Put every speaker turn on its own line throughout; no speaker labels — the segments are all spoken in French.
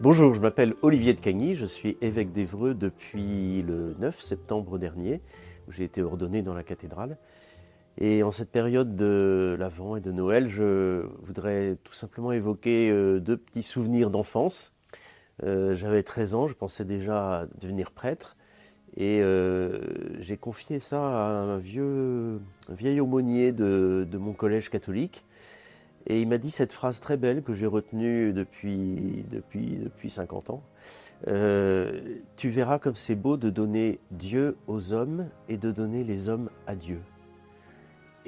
Bonjour, je m'appelle Olivier de Cagny, je suis évêque d'Evreux depuis le 9 septembre dernier, où j'ai été ordonné dans la cathédrale. Et en cette période de l'Avent et de Noël, je voudrais tout simplement évoquer euh, deux petits souvenirs d'enfance. Euh, j'avais 13 ans, je pensais déjà devenir prêtre. Et euh, j'ai confié ça à un vieux, vieil aumônier de, mon collège catholique. Et il m'a dit cette phrase très belle que j'ai retenue depuis, depuis, depuis 50 ans. tu verras comme c'est beau de donner Dieu aux hommes et de donner les hommes à Dieu.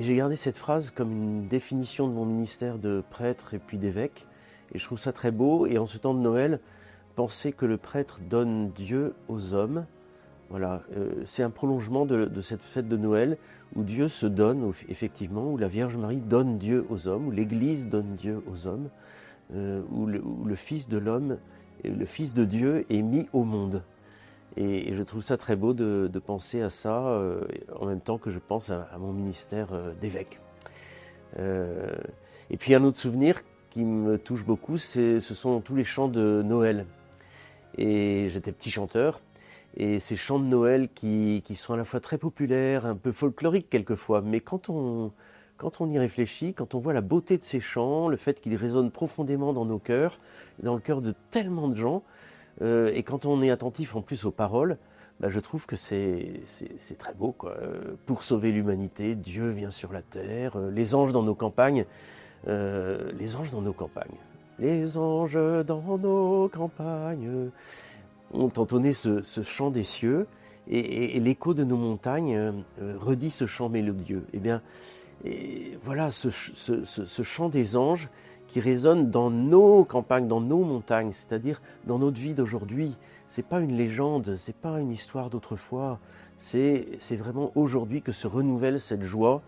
Et j'ai gardé cette phrase comme une définition de mon ministère de prêtre et puis d'évêque. Et je trouve ça très beau. Et en ce temps de Noël, penser que le prêtre donne Dieu aux hommes, voilà, euh, c'est un prolongement de, cette fête de Noël où Dieu se donne, effectivement, où la Vierge Marie donne Dieu aux hommes, où l'Église donne Dieu aux hommes, euh, où, le, Fils de l'homme, le Fils de Dieu est mis au monde. Et, je trouve ça très beau de, penser à ça euh, en même temps que je pense à, mon ministère euh, d'évêque. Euh, et puis un autre souvenir qui me touche beaucoup, ce sont tous les chants de Noël. Et j'étais petit chanteur, et ces chants de Noël qui, sont à la fois très populaires, un peu folkloriques quelquefois, mais quand on, y réfléchit, quand on voit la beauté de ces chants, le fait qu'ils résonnent profondément dans nos cœurs, dans le cœur de tellement de gens, euh, et quand on est attentif en plus aux paroles, bah, je trouve que c'est très beau. Quoi. Euh, pour sauver l'humanité, Dieu vient sur la terre, euh, les anges dans nos campagnes, les anges dans nos campagnes, les anges dans nos campagnes ont entonné ce, chant des cieux et, l'écho de nos montagnes redit ce chant mélodieux. Eh bien, et voilà, ce, ce chant des anges qui résonne dans nos campagnes, dans nos montagnes, c'est-à-dire dans notre vie d'aujourd'hui. C'est pas une légende, c'est pas une histoire d'autrefois. C'est vraiment aujourd'hui que se renouvelle cette joie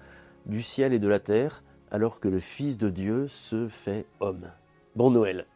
du ciel et de la terre, alors que le Fils de Dieu se fait homme. Bon Noël